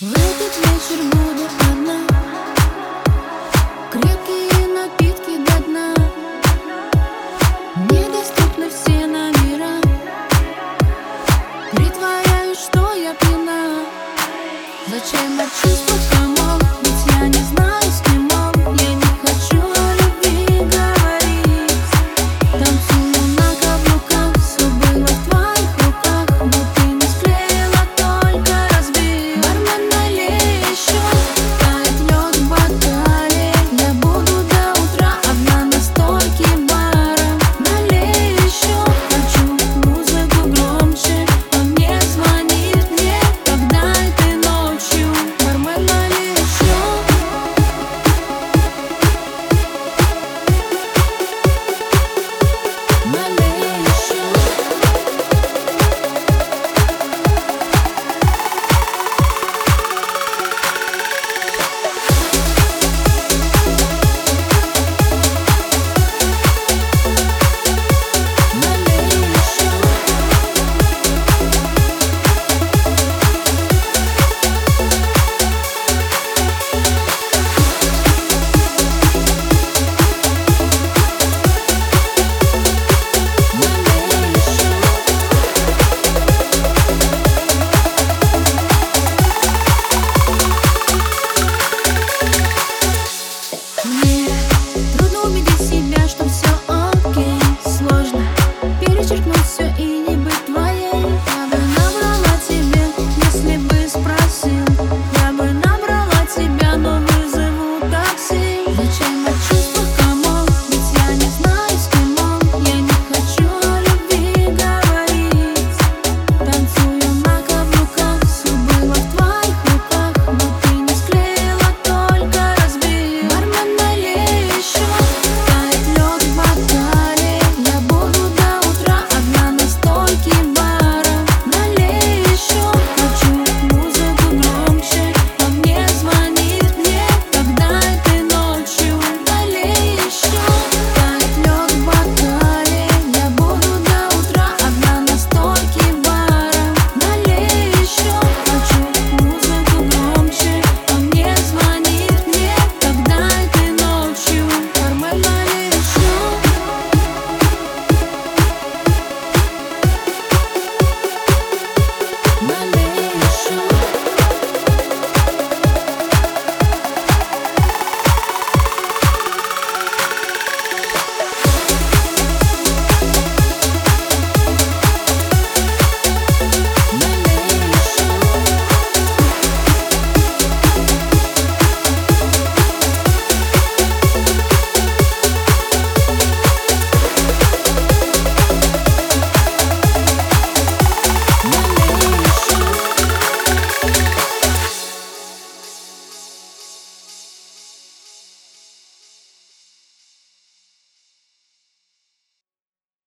В этот вечер буду одна. Крепкие напитки до дна. Недоступны все номера. Притворяюсь, что я пьяна. Зачем от чувств